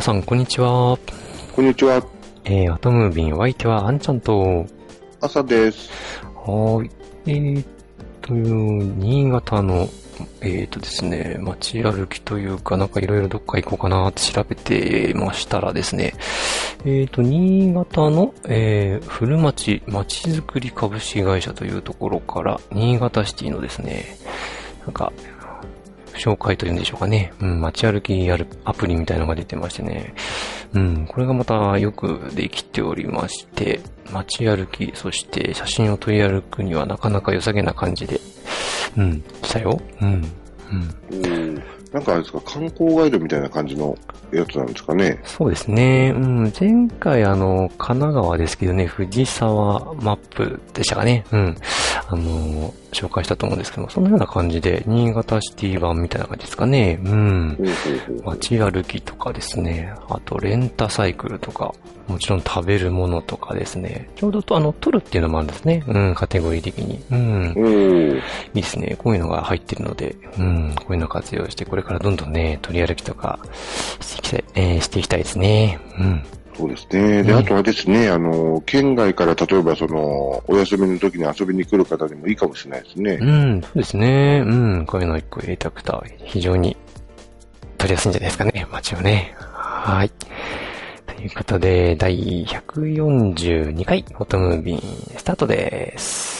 皆さん、こんにちは。こんにちは、えー、アトムービン、お相手はあんちゃんと、朝です。はーい、えー、という、新潟の、えーとですね、街歩きというか、なんかいろいろどっか行こうかなって調べてましたらですね、えーと、新潟の、えー、古町まちづくり株式会社というところから、新潟シティのですね、なんか、紹介というんでしょうかね。うん、街歩きやるアプリみたいなのが出てましてね。うん、これがまたよくできておりまして、街歩き、そして写真を撮り歩くにはなかなか良さげな感じで、うん、したよ。うん、うん。うん。なんかあれですか、観光ガイドみたいな感じのやつなんですかね？そうですね。うん。前回、あの、神奈川ですけどね、藤沢マップでしたかね。うん。あの、紹介したと思うんですけども、そのような感じで、新潟シティ版みたいな感じですかね。うん。街歩きとかですね。あと、レンタサイクルとか、もちろん食べるものとかですね。ちょうどと、あの、撮るっていうのもあるんですね。うん、カテゴリー的に。うん。おーいいですね。こういうのが入ってるので、うん、こういうのを活用して、これからどんどんね、取り歩きとかしていきたい、えーしていきたいですね。うん。そうですね。で、ねあとはですね、あの、県外から例えばその、お休みの時に遊びに来る方にもいいかもしれないですね。うん、そうですね。うん、こういうのを一個入れておくと、非常に取りやすいんじゃないですかね、街をね。はい。ということで、第142回、フォトムービーン、スタートです。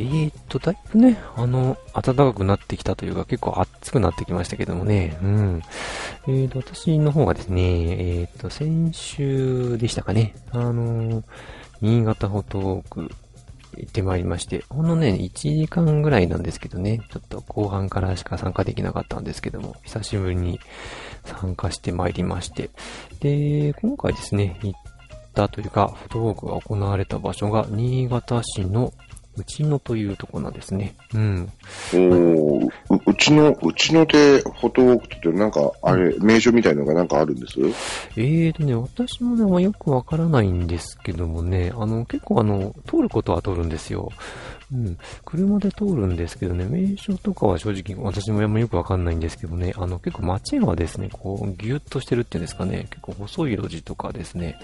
えーっと、だいぶね、あの、暖かくなってきたというか、結構暑くなってきましたけどもね、うん。えーっと、私の方がですね、えーっと、先週でしたかね、あの、新潟フォトウォーク行ってまいりまして、ほんのね、1時間ぐらいなんですけどね、ちょっと後半からしか参加できなかったんですけども、久しぶりに参加してまいりまして、で、今回ですね、行ったというか、フォトウォークが行われた場所が、新潟市の内野というところなんですね。うん。おーううちの、うちのでフォトウォークってなんか、あれ、名所みたいのがなんかあるんです？えーとね、私もね、まよくわからないんですけどもね、あの、結構あの、通ることは通るんですよ。うん。車で通るんですけどね、名所とかは正直私もあんまよくわかんないんですけどね、あの、結構街がですね、こう、ぎゅっとしてるっていうんですかね、結構細い路地とかですね、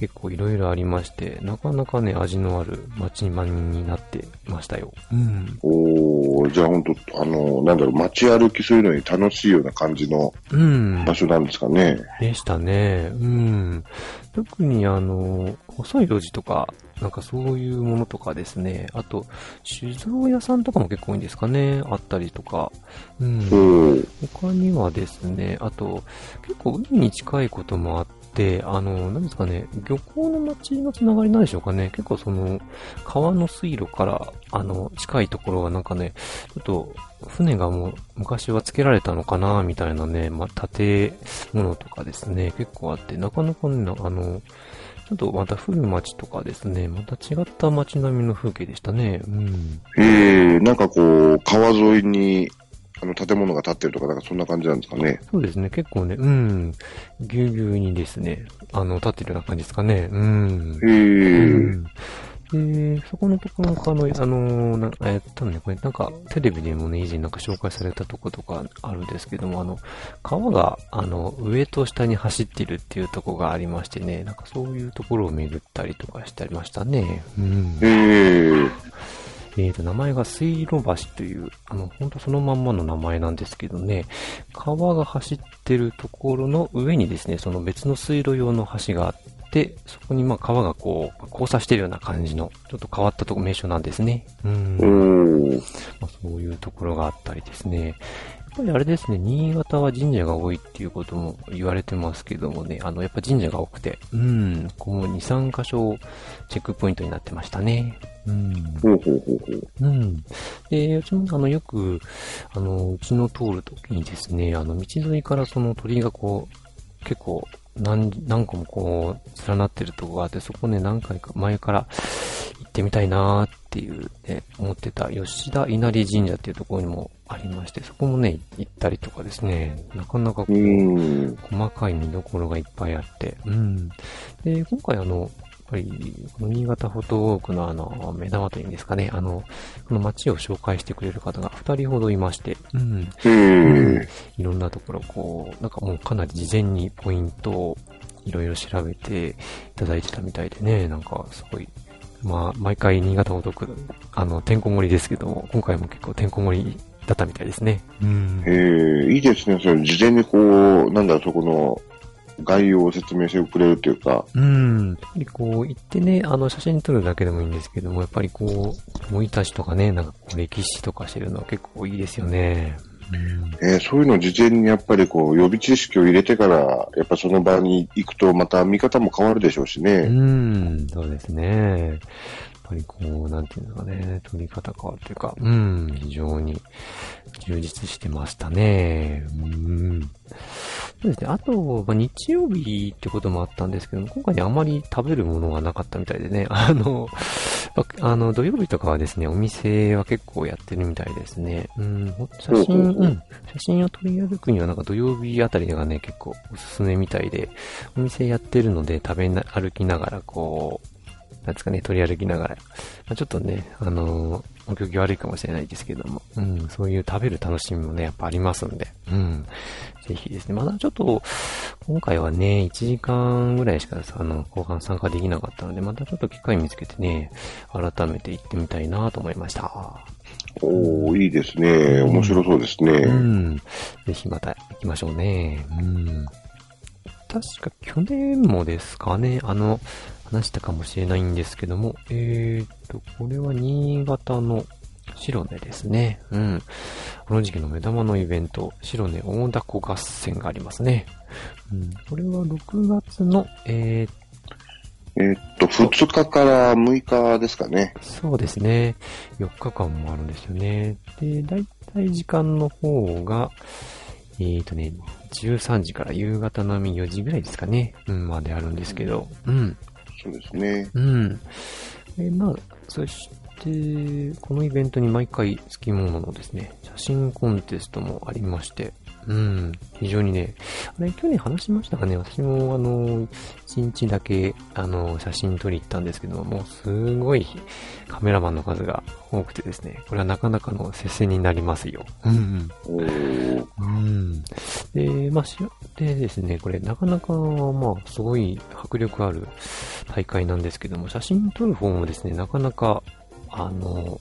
結構いろいろありまして、なかなかね、味のある街になってましたよ。うん。おーじゃあ本当あの、なんだろう、街歩きするのに楽しいような感じのうん。場所なんですかね。でしたね。うん。特にあの、細い路地とか、なんかそういうものとかですね。あと、酒造屋さんとかも結構多いんですかね。あったりとか。うん。他にはですね、あと、結構海に近いこともあって、あの、何ですかね、漁港の町のつながりなんでしょうかね。結構その、川の水路から、あの、近いところはなんかね、ちょっと、船がもう昔は付けられたのかな、みたいなね、まあ、建物とかですね、結構あって、なかなかね、あの、ちょっとまた古町とかですね、また違った街並みの風景でしたね。うん。へえ、なんかこう、川沿いに、あの、建物が建ってるとか、なんかそんな感じなんですかね。そうですね、結構ね、うん、ぎゅうぎゅうにですね、あの、立ってるような感じですかね。うん。へえ、うんで、そこのところが、あの、あの、なえっとね、これなんか、テレビでもね、以前なんか紹介されたとことかあるんですけども、あの、川が、あの、上と下に走ってるっていうとこがありましてね、なんかそういうところを巡ったりとかしてありましたね。うん。へえ、えっ、と、名前が水路橋という、あの、ほんとそのまんまの名前なんですけどね、川が走ってるところの上にですね、その別の水路用の橋があって、そこにまあ川がこう、交差してるような感じの、ちょっと変わったとこ名所なんですね。うん。おー。まあ、そういうところがあったりですね。やっぱりあれですね、新潟は神社が多いっていうことも言われてますけどもね、あの、やっぱ神社が多くて、うん、こう2、3箇所チェックポイントになってましたね。うん。ほうほうほうほう。うん。で、うちも、あの、よく、あの、うちの通るときにですね、あの、道沿いからその鳥居がこう、結構、何、何個もこう、連なってるとこがあって、そこね、何回か前から行ってみたいなーっていうね、思ってた吉田稲荷神社っていうところにもありまして、そこもね、行ったりとかですね、なかなかこうう、ん。細かい見どころがいっぱいあって、うん。で、今回あの、やっぱり、この新潟フォトウォークのあの、目玉というんですかね、あの、この街を紹介してくれる方が二人ほどいまして、うん。うん。いろんなところ、こう、なんかもうかなり事前にポイントをいろいろ調べていただいてたみたいでね、なんかすごい、まあ、毎回新潟フォトウォーク、あの、てんこ盛りですけども、今回も結構てんこ盛りだったみたいですね。うんえー、いいですね。それ事前にこう、なんだ、そこの概要を説明してくれるっていうか、うん。やっぱりこう、行ってね、あの、写真撮るだけでもいいんですけども、やっぱりこう、生い立ちとかね、なんかこう、歴史とか知るのは結構いいですよね。うん。えーそういうの事前にやっぱりこう、予備知識を入れてから、やっぱその場に行くとまた見方も変わるでしょうしうね。ん、そうですね。やっぱりこう、なんていうんですかね、撮り方変わるというか、うん、非常に充実してましたね。うん。そうですね。あと、まあ、日曜日ってこともあったんですけども、今回ね、あまり食べるものがなかったみたいでね、あの、まあの、土曜日とかはですね、お店は結構やってるみたいですね。うん、写真、ほうん、写真を撮り歩くにはなんか土曜日あたりがね、結構おすすめみたいで、お店やってるので食べな、歩きながらこう、なんですかね、取り歩きながら。まあ、ちょっとね、あのーお行儀悪いかもしれないですけども、うん、そういう食べる楽しみもね、やっぱありますんで、うん。ぜひですね、まだちょっと、今回はね、1時間ぐらいしか、あの、後半参加できなかったので、またちょっと機会見つけてね、改めて行ってみたいなと思いました。おー、いいですね。面白そうですね。うん。ぜひまた行きましょうね。うん。確か去年もですかね、あの、話したかもしれないんですけども、えーと、これは新潟の白根ですね。うん。この時期の目玉のイベント、白根大凧合戦がありますね。うん。これは6月の、えーえーっと、2日から6日ですかね。そうですね。4日間もあるんですよね。で、だいたい時間の方が、えーとね、13時から夕方のみ4時ぐらいですかね。うん、まであるんですけど。うん。そうですね。うん。で、まあ、そして、このイベントに毎回付き物のですね、写真コンテストもありまして、うん、非常にね、あれ、去年話しましたかね？私も、あの、一日だけ、あの、写真撮り行ったんですけども、もうすごいカメラマンの数が多くてですね、これはなかなかの接戦になりますよ。うん、うん。で、まあ、しでですね、これなかなか、まあ、すごい迫力ある大会なんですけども、写真撮る方もですね、なかなか、あの、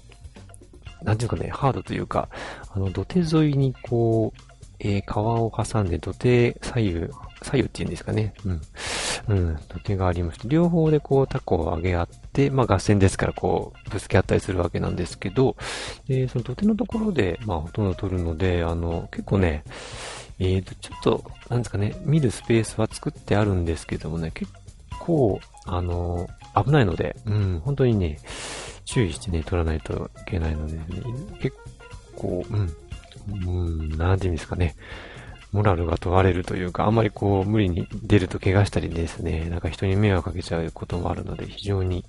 なんていうかね、ハードというか、あの、土手沿いにこう、えー川を挟んで土手左右、左右っていうんですかね。うん。うん、土手がありまして、両方でこうタコを上げ合って、まあ合戦ですからこう、ぶつけ合ったりするわけなんですけど、で、その土手のところで、まあほとんど撮るので、あの、結構ね、えーと、ちょっと、なんですかね、見るスペースは作ってあるんですけどもね、結構、あの、危ないので、うん、本当にね、注意してね、撮らないといけないので、ね、結構、うん、うん、なんていうんですかね、モラルが問われるというか、あんまりこう、無理に出ると怪我したりですね、なんか人に迷惑かけちゃうこともあるので、非常に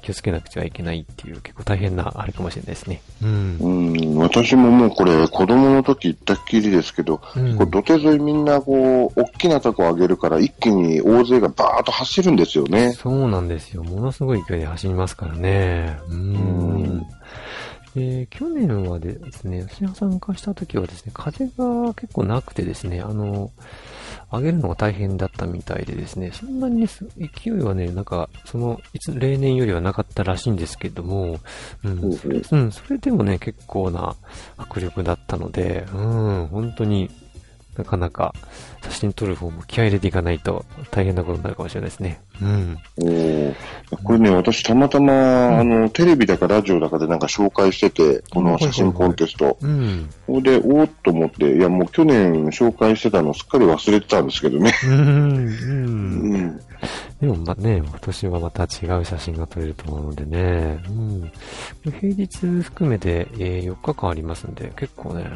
気をつけなくてはいけないっていう、結構大変な、あれかもしれないですね。うん。うん、私ももうこれ、子供の時行ったっきりですけど、うんこう土手沿いみんなこう、大きなタコを上げるから、一気に大勢がバーッと走るんですよね。そうなんですよ。ものすごい勢いで走りますからね。うーん。で、去年はですね、私が参加した時はですね、風が結構なくてですね、あの、上げるのが大変だったみたいでですね、そんなに勢いはね、なんか、その、いつ、例年よりはなかったらしいんですけども、うん、ほうほううん、それでもね、結構な迫力だったので、うん、本当になかなか写真撮る方も気合い入れていかないと大変なことになるかもしれないですね。うん。おーこれね、私たまたま、あの、テレビだかラジオだかでなんか紹介してて、この写真コンテスト。うん。それで、おーっと思って、いや、もう去年紹介してたのすっかり忘れてたんですけどね。うん。うん。うん。でもまあね、今年はまた違う写真が撮れると思うのでね。うん。平日含めて、えー4日間ありますんで、結構ね、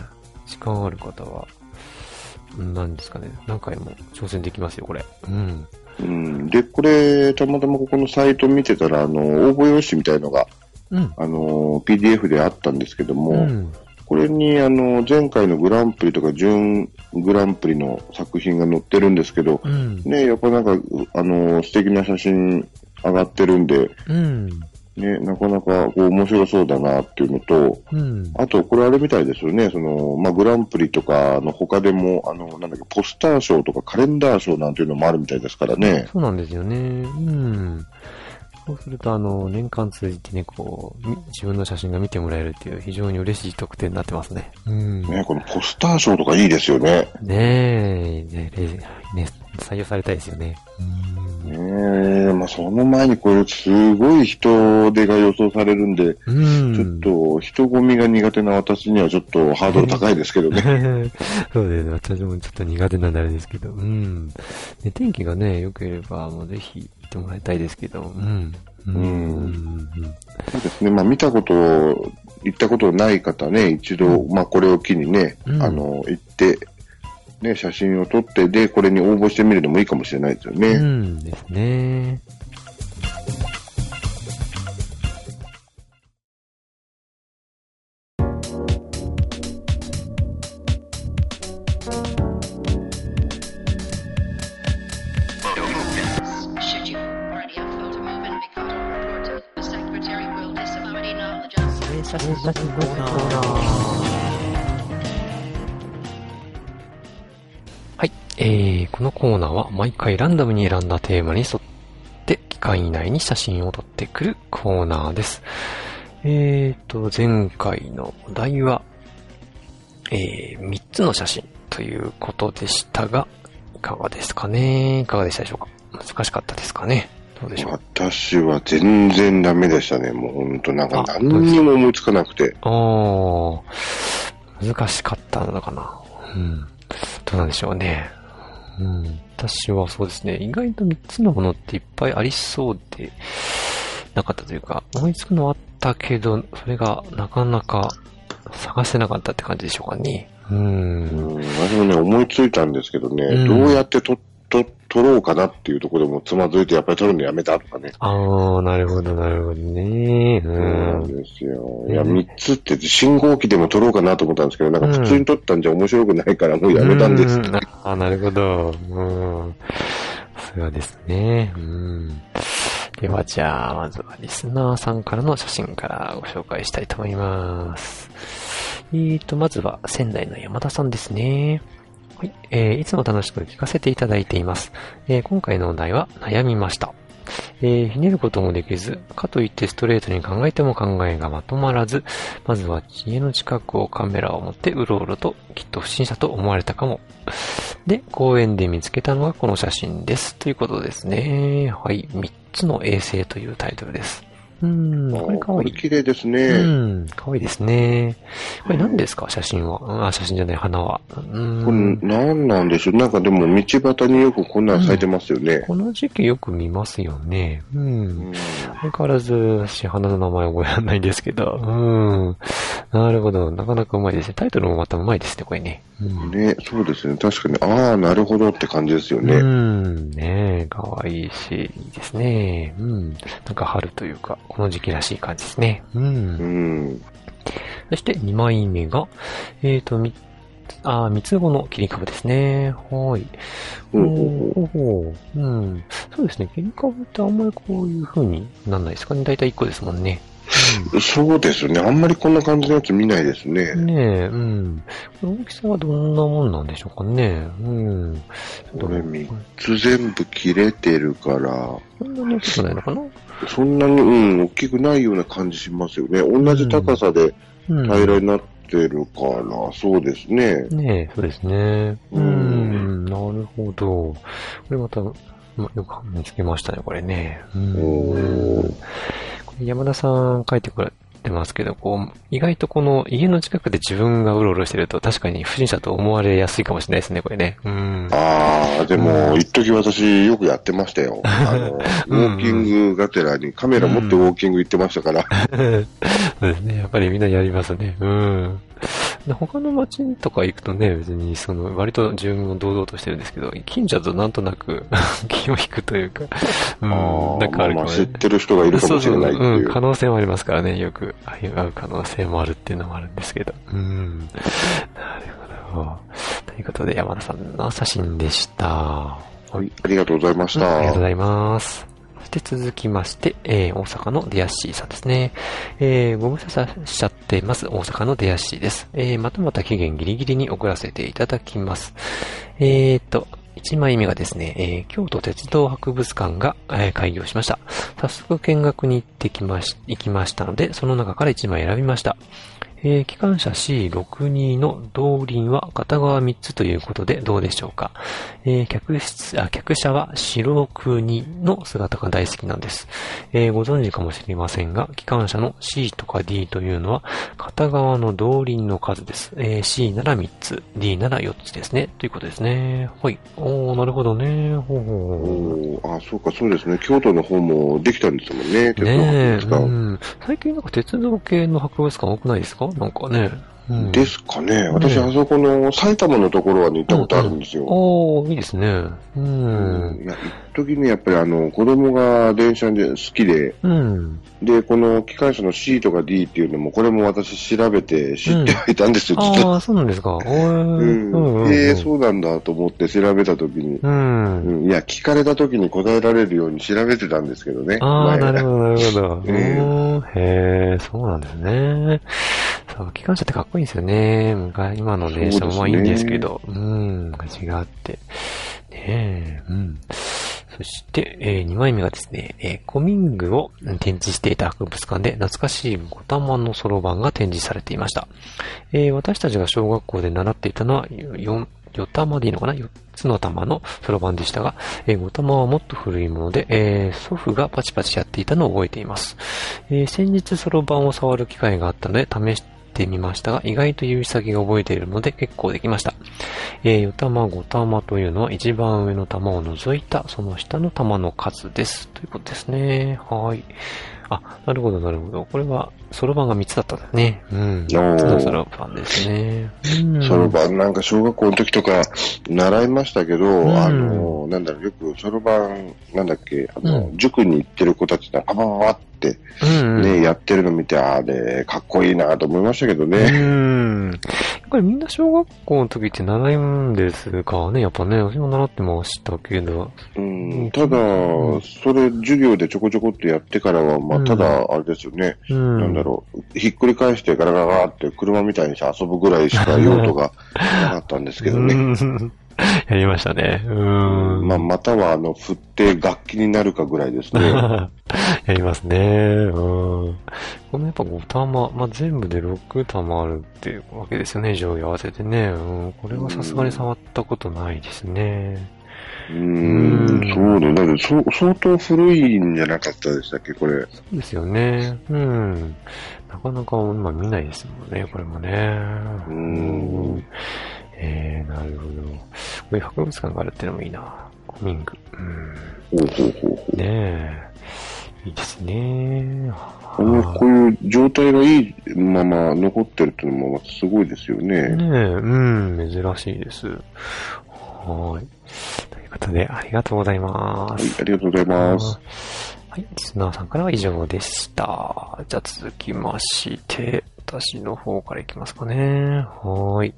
時間ある方は、うん何ですかね、何回も挑戦できますよ、これ。うん。うん。で、これ、たまたまここのサイト見てたら、あの、応募用紙みたいのが、うん。あの、PDF であったんですけども、うん。これに、あの、前回のグランプリとか準グランプリの作品が載ってるんですけど、うん。ね、やっぱなんか、あの、素敵な写真上がってるんで、うん。ね、なかなかこう面白そうだなっていうのと、うん。あと、これあれみたいですよね、その、まあ、グランプリとかの他でも、あの、なんだっけ、ポスター賞とかカレンダー賞なんていうのもあるみたいですからね。そうなんですよね。うん。そうすると、あの、年間通じてね、こう、み自分の写真が見てもらえるっていう非常に嬉しい特典になってますね。うん。ね、このポスター賞とかいいですよね。ねえ、ねえ、ね採用されたいですよね。うん。ねえ、まあ、その前にこれすごい人手が予想されるんで、うん。ちょっと人混みが苦手な私にはちょっとハードル高いですけどね。そうですね。私もちょっと苦手なんであれですけど。うん。ね、天気がね、良ければ、もうぜひ行ってもらいたいですけど。うんうんそうですね。まあ見たこと、行ったことない方ね、一度、まあこれを機にね、うんあの、行って、ね、写真を撮って、で、これに応募してみるのもいいかもしれないですよね。うんですね。毎回ランダムに選んだテーマに沿って期間以内に写真を撮ってくるコーナーです。えーと、前回のお題は、えー、3つの写真ということでしたが、いかがですかね？いかがでしたでしょうか？難しかったですかね？どうでしょう？私は全然ダメでしたね。もうほんとなんかあ何にも思いつかなくて。あー、難しかったのかな。うん。どうなんでしょうね。うん。私はそうですね、意外と3つのものっていっぱいありそうで、なかったというか、思いつくのはあったけど、それがなかなか探せなかったって感じでしょうかね。う。うんん、私もね、思いついたんですけどね、うんどうやって撮、撮、撮ろうかなっていうところでもつまずいて、やっぱり撮るのやめたとかね。あー、なるほど、なるほどね。うそうなんん。ですよ。いや、うん3つって信号機でも撮ろうかなと思ったんですけど、なんか普通に撮ったんじゃ面白くないからもうやめたんです。うんあー、なるほど。うん。そうですね。うん。では、じゃあ、まずはリスナーさんからの写真からご紹介したいと思います。えーと、まずは仙台の山田さんですね。はい。えー、いつも楽しく聞かせていただいています。えー、今回のお題は悩みました。えー、ひねることもできず、かといってストレートに考えても考えがまとまらず、まずは家の近くをカメラを持ってうろうろと、きっと不審者と思われたかも。で、公園で見つけたのがこの写真です。ということですね。はい。3つの衛星というタイトルです。うーん、これかわいい。綺麗ですうね。ん、かわいいですね。これ何ですか？写真は。あ、写真じゃない、花は。うーこれん。何なんでしょう？なんかでも道端によくこんなん咲いてますよね。この時期よく見ますよね。う。うんん相変わらず、私、花の名前覚えられないんですけど。うん。なるほど。なかなかうまいですね。タイトルもまたうまいですね、これね。うん。ね、そうですね。確かに、ああ、なるほどって感じですよね。うん。ねえ、かわいいし、いいですね。うん。なんか春というか、この時期らしい感じですね。う。うんん。そして2枚目が、えっ、と、み、あー、三つ子の切り株ですね。はい。ほうほうん。そうですね。切り株ってあんまりこういう風になんないですかね。だいたい1個ですもんね。そうですね。あんまりこんな感じのやつ見ないですね。ねえ、うん。大きさはどんなもんなんでしょうかね。うん。これ3つ全部切れてるから、そんなに大きくないのかなそんなに、うん、大きくないような感じしますよね。同じ高さでうん。平らになってるから、そうですね。ねえ、そうですね。ううんん、なるほど。これまた、まよく見つけましたね、これね。うおん。ーこれ山田さん書いてくれてますけど、こう、意外とこの家の近くで自分がうろうろしてると確かに不審者と思われやすいかもしれないですね、これね。うん。ああ、でも、一時私よくやってましたよ。あの、ウォーキングがてらにカメラ持ってウォーキング行ってましたから。そうですね。やっぱりみんなやりますね。うん。で他の街とか行くとね、別にその、割と自分も堂々としてるんですけど、近所だとなんとなく 気を引くというか、うん、あなんかあるまあまあ。知ってる人がいるかもしれないってそうそう、いううん、。可能性もありますからね、よく会う可能性もあるっていうのもあるんですけど。うん。なるほど。ということで、山田さんの写真でした。はい、ありがとうございましうんありがとうごた。ざいます。して続きまして、えー、大阪のデアシーさんですね。えー、ご無沙汰しちゃってます。大阪のデアシーです。えー、またまた期限ギリギリに送らせていただきます。えーと、1枚目がですね、えー京都鉄道博物館が、えー開業しました。早速見学に行ってきまし、行きましたので、その中から1枚選びました。えー機関車 C62 の動輪は片側3つということでどうでしょうか。えー客室、あ、客車は白国の姿が大好きなんです。えーご存知かもしれませんが、機関車の C とか D というのは片側の動輪の数です。えー C なら3つ、D なら4つですね。ということですね。はい。おー、なるほどね。ほうほうあ、そうか、そうですね。京都の方もできたんですもんね、鉄道ねえ、博物館。うん。最近なんか鉄道系の博物館多くないですか？なんかね。うん、ですかね。私、ねあそこの埼玉のところは行ったことあるんですよ。おー、いいですね。ううんん。いや、一時ね、やっぱりあの、子供が電車で好きで、うん。で、この機関車の C とか D っていうのも、これも私調べて知ってはいたんですよ、実は。ああ、そうなんですか。おーうん。うん。えー、そうなんだと思って調べたときに、うん。うん、いや、聞かれたときに答えられるように調べてたんですけどね。ああ、前なるほど、なるほど。へえ、そうなんですね。そう、機関車ってかっこいいんですよね。昔、今の電車もまあいいんですけど。うん、味があって。ねえ、うん。そして、えー、2枚目がですね、えー、コミングを展示していた博物館で懐かしい五玉のそろばんが展示されていました。えー、私たちが小学校で習っていたのは、4、4玉でいいのかな ?4 つの玉のそろばんでしたが、えー、5玉はもっと古いもので、えー、祖父がパチパチやっていたのを覚えています。えー、先日そろばんを触る機会があったので試してみましたが、意外と指先が覚えているので結構できました。えー、4玉、5玉というのは一番上の玉を除いたその下の玉の数です。ということですね。はい。あ、なるほど、なるほど。これは、そろばんが3つだったんだね。うん。3つのそろばんですね。うん。そろばんなんか小学校の時とか習いましたけど、んあの、なんだろう、よくそろばん、なんだっけ、あの、う塾に行ってる子たちがパパパパってうん、うん。ね、やってるの見て、あれ、かっこいいなと思いましたけどうね。ん。やっぱりみんな小学校の時って習うんですかね。やっぱね、私も習ってましたけど。うん、ただ、それ授業でちょこちょこってやってからは、まあ、うんただ、あれですよね、うん。なんだろう、ひっくり返してガラガラガラって車みたいにして遊ぶぐらいしか用途がなかったんですけどね。う んやりましたね。うん。まあ、または、あの、振って楽器になるかぐらいですね。やりますね。うん。このやっぱ5玉、まあ、全部で6玉あるっていうわけですよね。上下合わせてね。うん。これはさすがに触ったことないですね。うーん、そうね。だってそ、相当古いんじゃなかったでしたっけ、これ。そうですよね。うん。なかなか今見ないですもんね、これもね。うん。えー、なるほど。こういう博物館があるってのもいいな。コミング。うん。ほうほうほうほう。ねえ。いいですね。こういう状態がいいまま残ってるっていうのもすごいですよね。ねえ、うん、珍しいです。はーい。ということで、ありがとうございまはいす。、ありがとうございます。はい、リスナーさんからは以上でした。じゃあ続きまして、私の方からいきますかね。はーい。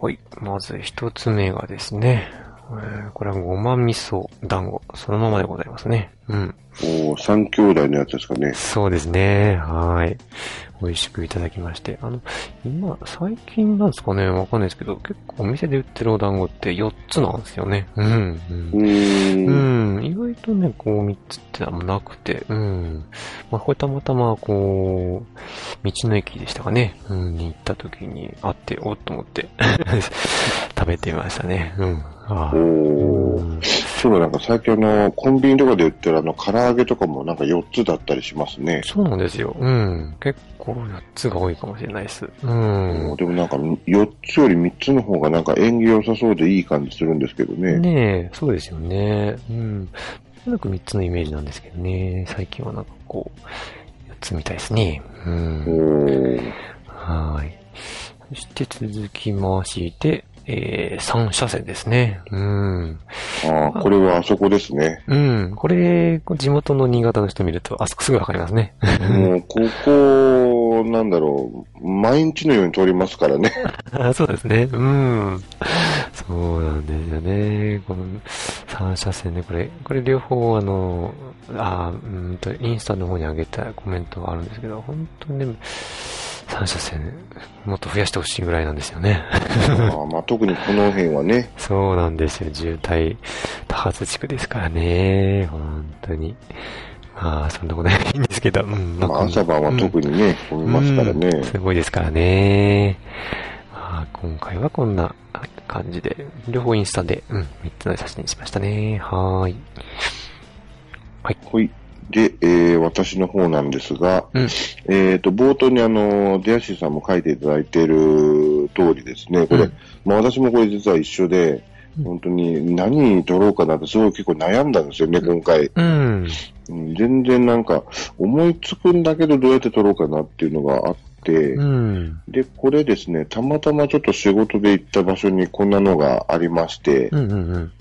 はい、まず一つ目がですね、えーこれはごま味噌団子。そのままでございますね。うん。おー三兄弟のやつですかね。そうですね。はい。美味しくいただきまして。あの、今、最近なんですかね？わかんないですけど、結構お店で売ってるお団子って4つなんですよね。うん。ううんー。うんん、意外とね、こう、3つってのはなくて、うん。まあ、これたまたま、こう、道の駅でしたかね、うん、に行った時にあって、おっと思って、食べてみましたね。うん。ああそうだ、なんか最近あの、コンビニとかで売ってるあの、唐揚げとかもなんか4つだったりしますね。そうなんですよ。うん。結構4つが多いかもしれないです。うん。でもなんか4つより3つの方がなんか縁起良さそうでいい感じするんですけどね。ねえ、そうですよね。うん。なんとなく3つのイメージなんですけどね。最近はなんかこう、4つみたいですね。うおん。ーはい。そして続きまして、えー、3車線ですね。うん。ああ、これはあそこですね。うん。これ、地元の新潟の人見ると、あそこすぐわかりますね。もう、ここ、なんだろう、毎日のように通りますからね。あ そうですね。うん。そうなんですよね。この3車線で、これ、これ両方あの、あうーんと、インスタの方に上げたコメントがあるんですけど、本当にね、3車線、もっと増やしてほしいぐらいなんですよね。ああまあ、特にこの辺はね、そうなんですよ。渋滞多発地区ですからね。本当に。まあ、そんなことないんですけど、うん、まあ、朝晩は特にね、混みますからねうん。すごいですからね。まあ、今回はこんな感じで、両方インスタで、うん、3つの写真にしましたね。はーい。はい。で、えー、私の方なんですが、うん。えっ、と、冒頭にあの、デアシーさんも書いていただいている通りですね、これ、うんまあ私もこれ実は一緒で、うん本当に何取ろうかなってすごい結構悩んだんですよね、今回。うん。うん全然なんか、思いつくんだけどどうやって取ろうかなっていうのがあって、うん。で、これですね、たまたまちょっと仕事で行った場所にこんなのがありまして、うん。うん。うん、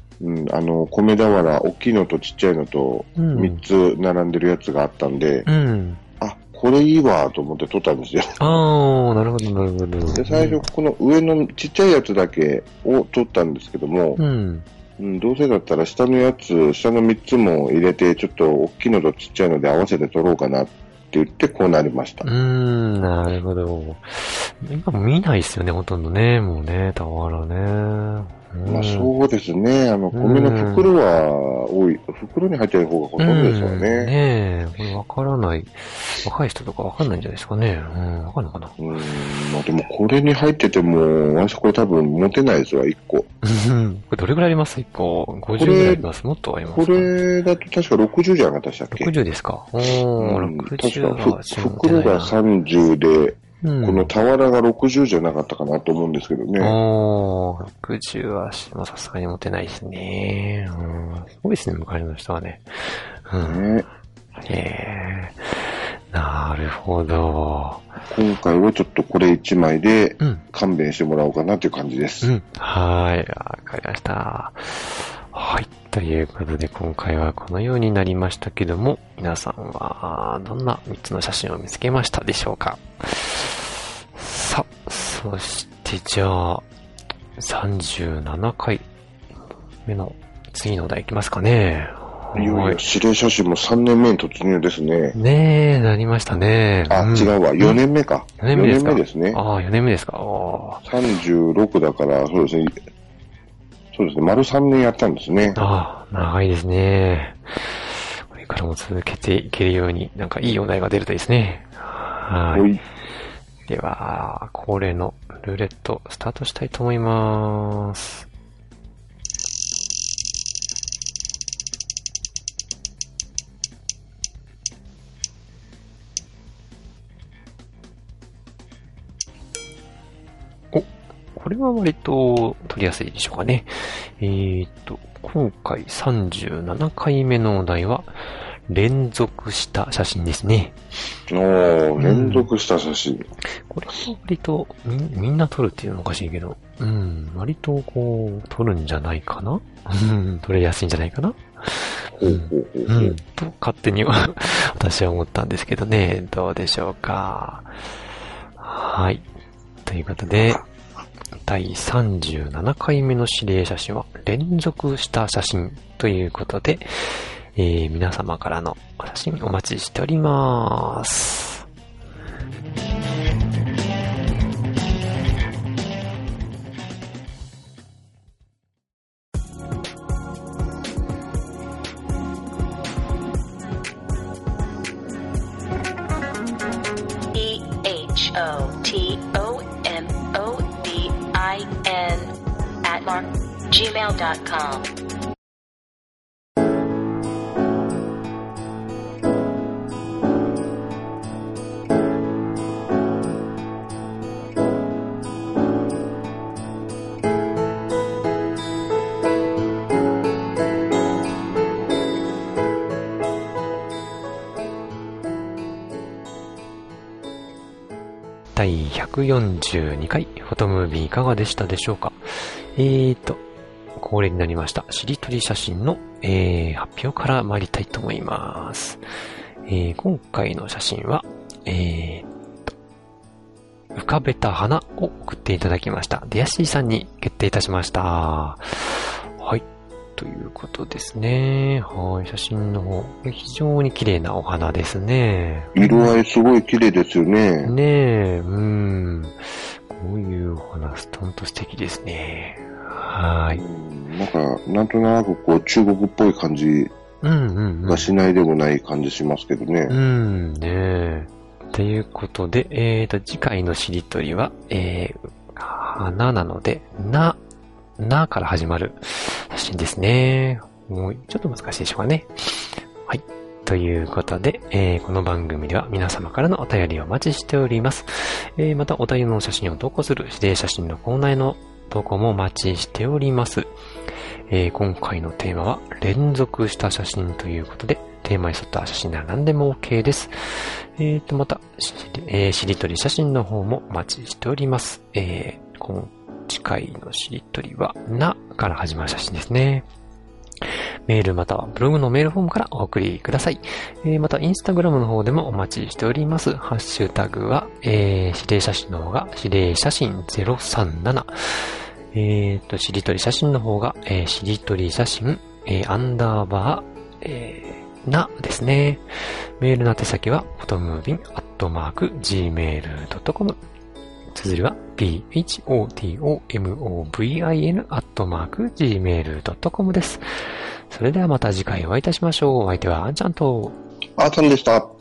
あの、米俵、大きいのとちっちゃいのと、うん3つ並んでるやつがあったんで、うん。あ、これいいわと思って撮ったんですよ。ああ、なるほど、なるほど。で、最初、この上のちっちゃいやつだけを撮ったんですけども、うん。うん、どうせだったら下のやつ、下の3つも入れて、ちょっと大きいのとちっちゃいので合わせて撮ろうかなって言って、こうなりましたう。ん、なるほど。今も見ないですよね、ほとんどね。もうね、俵ね。うんまあそうですね。あの、米の袋は多い。袋に入ってる方がほとんどですようんね。ねえ、これわからない。若い人とかわかんないんじゃないですかね。うん、わかんのかな。うん、まあでもこれに入ってても、私これ多分持てないですわ、1個。うんこれどれぐらいあります？一個。50ぐらいあります？もっとありますこかれだと確か60じゃなかったっけ ?60 ですかおうー、ん、確60かはふ袋が30で、うん、この俵が60じゃなかったかなと思うんですけどね。おー、60はさすがに持てないですね。うん、すごいですね、昔の人はね。うん。ねへえ、なるほど。今回はちょっとこれ1枚でうん。勘弁してもらおうかなという感じです。うん。はい。わかりました。はい。ということで、今回はこのようになりましたけども、皆さんは、どんな3つの写真を見つけましたでしょうか？さあ、そして、じゃあ、37回目の次のお題いきますかね。いよいはいよ指令写真も3年目に突入ですね。ねえ、なりましたね。あ、ん違うわ。4年目か。4年目ですか？4ですね。ああ、4年目ですか。おー36だから、そうですね。そうですね。丸3年やったんですね。ああ、長いですね。これからも続けていけるように、なんかいいお題が出るといいですね。は。はいい。では、恒例のルーレットスタートしたいと思います。これは割と取りやすいでしょうかね。えーっと、今回37回目のお題は、連続した写真ですね。おー、連続した写真。これは割とみみんな撮るっていうのはおかしいけど、うん、割とこう、撮るんじゃないかな？うん、撮れやすいんじゃないかな？ほうほうほうほう。うん、と勝手に 私は思ったんですけどね、どうでしょうか。はい。ということで、第37回目の指令写真は連続した写真ということで、えー皆様からのお写真お待ちしております。142回フォトムービーいかがでしたでしょうか？えーと、恒例になりました。しりとり写真の、えー、発表から参りたいと思います。えー、今回の写真は、えーと、浮かべた花を送っていただきました。デアシーさんに決定いたしました。はい。ということですね。はい。写真の方、非常に綺麗なお花ですね。色合いすごい綺麗ですよね。ねえ、うん。こういうお花、ストンと素敵ですね。はーい。なんか、なんとなくこう、中国っぽい感じうんうんうんが。しないでもない感じしますけどね。うん、ねえ。ということで、えーと、次回のしりとりは、えー、花なので、な、なから始まる写真ですね。もう、ちょっと難しいでしょうかね。はい。ということで、えーこの番組では皆様からのお便りをお待ちしております。えーまたお便りの写真を投稿する指定写真のコーナーへの投稿もお待ちしております。えー今回のテーマは連続した写真ということで、テーマに沿った写真なら何でも OK です。えーと、また、し,、えーしりとり写真の方もお待ちしております。えー今次回のしりとりは、なから始まる写真ですね。メールまたはブログのメールフォームからお送りください。えーまた、インスタグラムの方でもお待ちしております。ハッシュタグは、えー、指定写真の方が、指定写真037。えーと、しりとり写真の方が、えー、しりとり写真、えーアンダーバー、えーなですね。メールの宛先は、フォトムービンアットマーク gmail.com。綴りは、p-h-o-t-o-m-o-v-i-n アットマーク gmail.com です。それではまた次回お会いいたしましょう。お相手はあんちゃんと、あーたんでした。